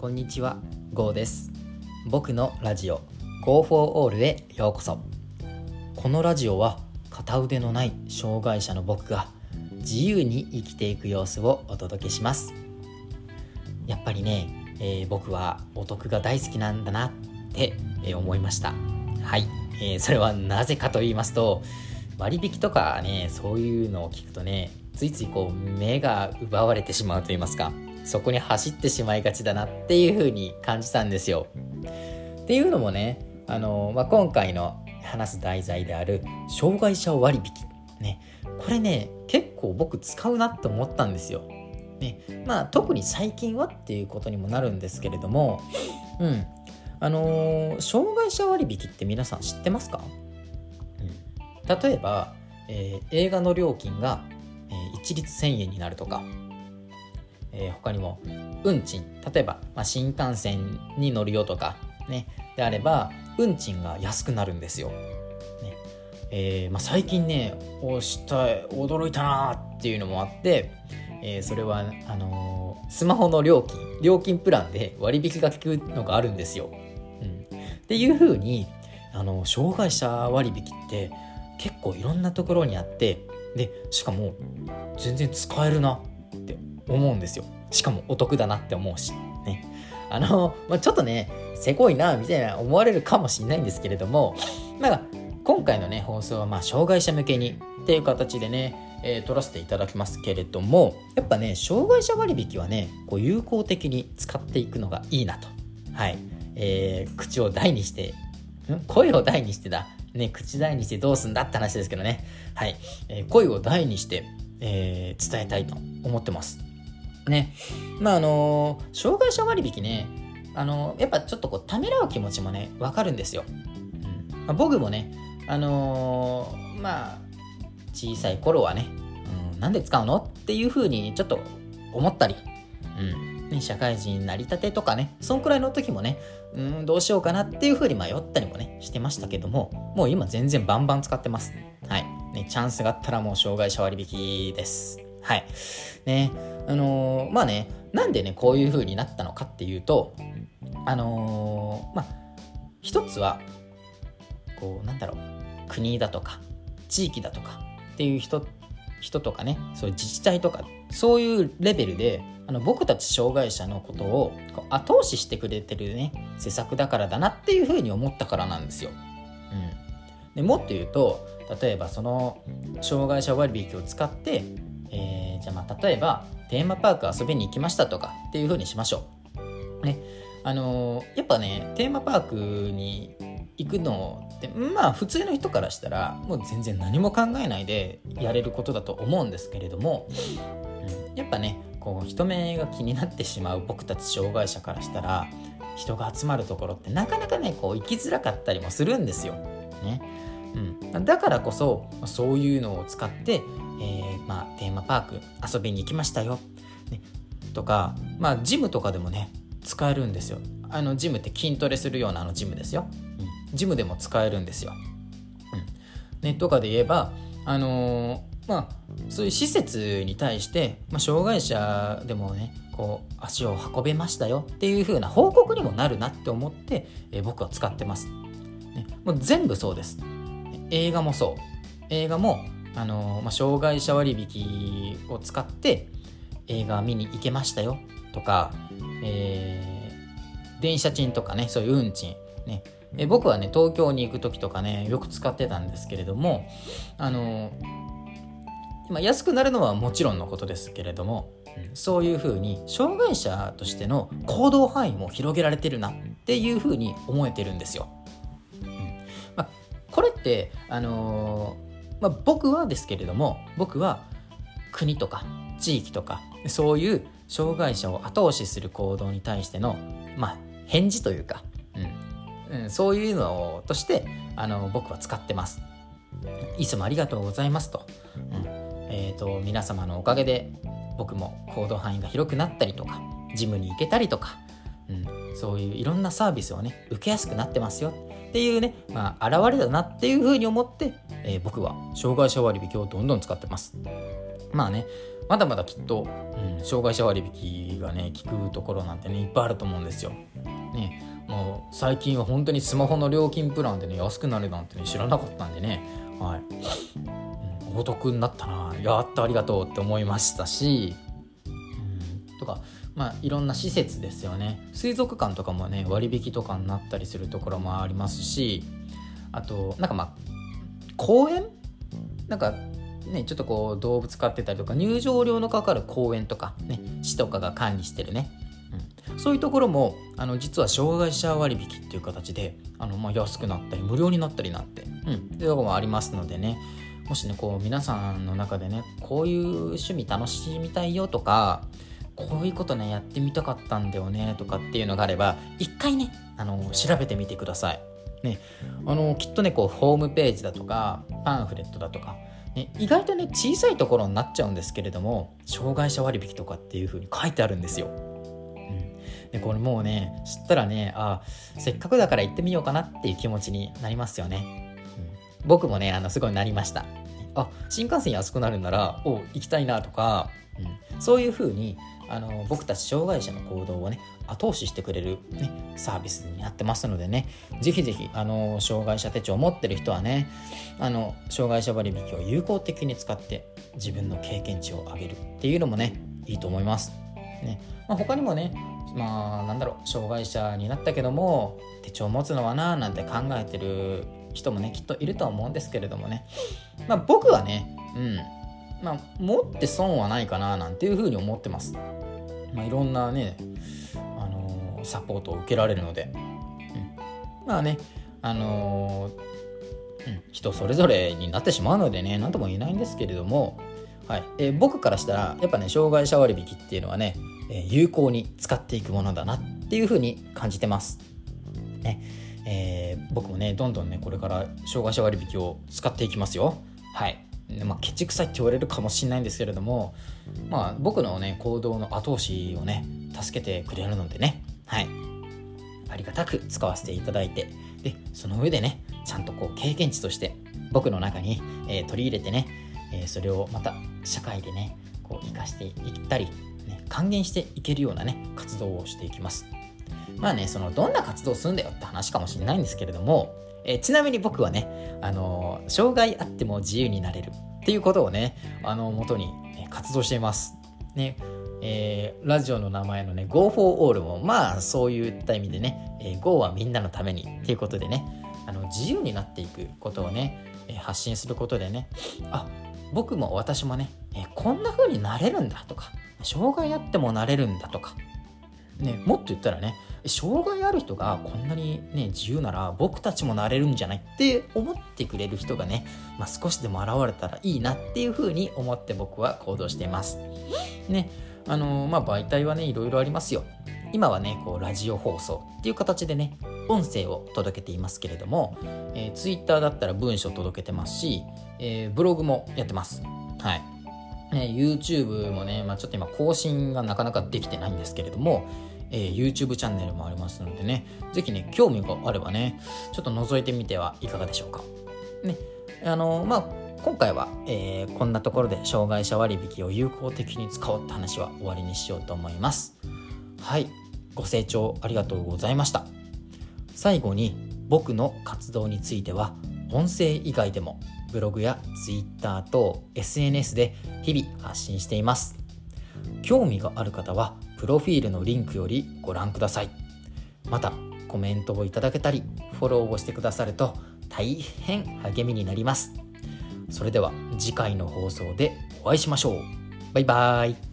こんにちは、ゴーです。僕のラジオ Go for All へようこそ。このラジオは片腕のない障害者の僕が自由に生きていく様子をお届けします。やっぱりね、えー僕はお得が大好きなんだなって、え思いました。はい、えーそれはなぜかと言いますと、割引とかね、そういうのを聞くとね、ついついこう目が奪われてしまうと言いますか、そこに走ってしまいがちだなっていう風に感じたんですよ。っていうのもね、あのまあ、今回の話す題材である障害者割引。ね。これね結構僕使うなって思ったんですよ。ね。まあ特に最近はっていうことにもなるんですけれどもうん。あのー障害者割引って皆さん知ってますか、うん、例えば、えー映画の料金が、えー一律1000円になるとか、えー他にも運賃例えば、まあ、新幹線に乗るよとかねであれば運賃が安くなるんですよ。ねえーまあ、最近ねおした驚いたなっていうのもあって、えーそれはあのスマホの料金料金プランで割引が効くのがあるんですよ。うん、っていう風にあの障害者割引って結構いろんなところにあってでしかも全然使えるなって思うんですよ。しかもお得だなって思うし。ね。あの、まあ、ちょっとねせこいなみたいな思われるかもしれないんですけれどもまあ今回のね放送はまあ障害者向けにっていう形でね、えー撮らせていただきますけれどもやっぱね障害者割引はねこう有効的に使っていくのがいいなと。はい、えー口を大にして声を大にしてだ。ね口大にしてどうすんだって話ですけどね。はい、えー声を大にして、えー伝えたいと思ってます。ね。まああのー障害者割引ね。あのーやっぱちょっとこうためらう気持ちもねわかるんですよ、うん。まあ、僕もねあのーまあ小さい頃はね、うん、なんで使うのっていうふうにちょっと思ったり、うん。ね、社会人なりたてとかねそんくらいの時もねうんどうしようかなっていうふうに迷ったりもねしてましたけどももう今全然バンバン使ってます。はい。ねチャンスがあったらもう障害者割引です。はい。ね。あのーまあねなんでねこういうふうになったのかっていうとあのーまあ一つはこうなんだろう国だとか地域だとかっていう人人とかねそういう自治体とかそういうレベルであの僕たち障害者のことをこ後押ししてくれてるね施策だからだなっていうふうに思ったからなんですよ。うん、でもっと言うと例えばその障害者割引を使って、じゃあまあ例えばテーマパーク遊びに行きましたとかっていうふうにしましょう。ねあのーやっぱねテーマパークに行くのってまあ普通の人からしたらもう全然何も考えないでやれることだと思うんですけれども、うん、やっぱねこう人目が気になってしまう僕たち障害者からしたら人が集まるところってなかなかねこう行きづらかったりもするんですよ。ねうん、だからこそそういうのを使って、えーまあ、テーマパーク遊びに行きましたよ、ね、とか、まあ、ジムとかでもね使えるんですよ。あのジムって筋トレするようなあのジムですよ、うん、ジムでも使えるんですよ、うん。ね、とかで言えばあのーまあそういう施設に対して、まあ、障害者でもねこう足を運べましたよ。っていう風な報告にもなるなって思って、えー僕は使ってます、ね、もう全部そうです。映画もそう。映画も、あのまあ、障害者割引を使って映画見に行けましたよとか、えー電車賃とかねそういう運賃ねえ僕はね東京に行く時とかねよく使ってたんですけれどもあのまあ、安くなるのはもちろんのことですけれども、そういうふうに障害者としての行動範囲も広げられてるなっていうふうに思えてるんですよ。うんまあ、これって、あのーまあ、僕はですけれども僕は国とか地域とかそういう障害者を後押しする行動に対しての、まあ、返事というか、うんうん、そういうのとしてあの僕は使ってます。いつもありがとうございますと。うんえー、と皆様のおかげで僕も行動範囲が広くなったりとかジムに行けたりとか、うん、そういういろんなサービスをね受けやすくなってますよっていうね、まあ、現れだなっていうふうに思って、えー僕は障害者割引をどんどん使ってます。まあねまだまだきっと、うん、障害者割引がね効くところなんてねいっぱいあると思うんですよ。ねもう最近は本当にスマホの料金プランでね安くなるなんてね知らなかったんでねはい、うん、お得になったなやったありがとうって思いましたし、うん、とかまあいろんな施設ですよね。水族館とかもね割引とかになったりするところもありますしあとなんかまあ公園？なんかね、ちょっとこう動物飼ってたりとか入場料のかかる公園とか、ね、市とかが管理してるね、うん、そういうところもあの実は障害者割引っていう形であの、まあ、安くなったり無料になったりなんて、うん、っていうところもありますのでね。もしねこう皆さんの中でねこういう趣味楽しみたいよとかこういうことねやってみたかったんだよねとかっていうのがあれば一回ねあの調べてみてください。ね、あのきっとねこうホームページだとかパンフレットだとかね、意外とね小さいところになっちゃうんですけれども障害者割引とかっていう風に書いてあるんですよ。うん、でこれもうね知ったらねあせっかくだから行ってみようかなっていう気持ちになりますよね。うん、僕もねあのすごいなりました。あ新幹線安くなるならお行きたいなとか、うん、そういう風にあの僕たち障害者の行動をね後押ししてくれる、ね、サービスになってますのでねぜひぜひあの障害者手帳を持ってる人はねあの障害者割引を有効的に使って自分の経験値を上げるっていうのもねいいと思います。ねまあ、他にもねまあなんだろう障害者になったけども手帳を持つのはななんて考えてる人もねきっといるとは思うんですけれどもね。まあ僕はねうん。まあ持って損はないかななんていうふうに思ってます。まあ、いろんなね、あのー、サポートを受けられるので、うん、まあね、あのー、うん、人それぞれになってしまうのでね何とも言えないんですけれども、はい。えー、僕からしたらやっぱね障害者割引っていうのはね、え有効に使っていくものだなっていうふうに感じてます。ね。え僕もねどんどんねこれから障害者割引を使っていきますよ。はい。まあ、ケチくさいって言われるかもしれないんですけれども、まあ、僕のね行動の後押しをね助けてくれるのでね。はい。ありがたく使わせていただいて。でその上でねちゃんとこう経験値として僕の中に、えー、取り入れてね、えー、それをまた社会でねこう生かしていったり、ね、還元していけるようなね活動をしていきますまあねそのどんな活動をするんだよって話かもしれないんですけれどもえ、ちなみに僕はね、あの、障害あっても自由になれるっていうことをね、あの、元に活動しています。ね、えー、ラジオの名前のね、Go for All も、まあ、そういった意味でね、えー、Go はみんなのためにっていうことでね、あの、自由になっていくことをね、え発信することでね、あ、僕も私もね、えこんな風になれるんだとか、障害あってもなれるんだとか、ね、もっと言ったらね、障害ある人がこんなにね自由なら僕たちもなれるんじゃないって思ってくれる人がね、まあ、少しでも現れたらいいなっていうふうに思って僕は行動しています。ねあのまあ媒体はねいろいろありますよ。今はねこうラジオ放送っていう形でね音声を届けていますけれども、えー、Twitter だったら文章届けてますし、えー、ブログもやってます。はい。ね、YouTube もね、まあ、ちょっと今更新がなかなかできてないんですけれども、えー、YouTube チャンネルもありますのでね、ぜひね、興味があればね、ちょっと覗いてみてはいかがでしょうか。ね、あのー、まあ、今回は、えー、こんなところで障害者割引を有効的に使おうって話は終わりにしようと思います。はい、ご清聴ありがとうございました。最後に僕の活動については音声以外でもブログや Twitter と SNS で日々発信しています。興味がある方はプロフィールのリンクよりご覧ください。またコメントをいただけたりフォローをしてくださると大変励みになります。それでは次回の放送でお会いしましょう。バイバーイ。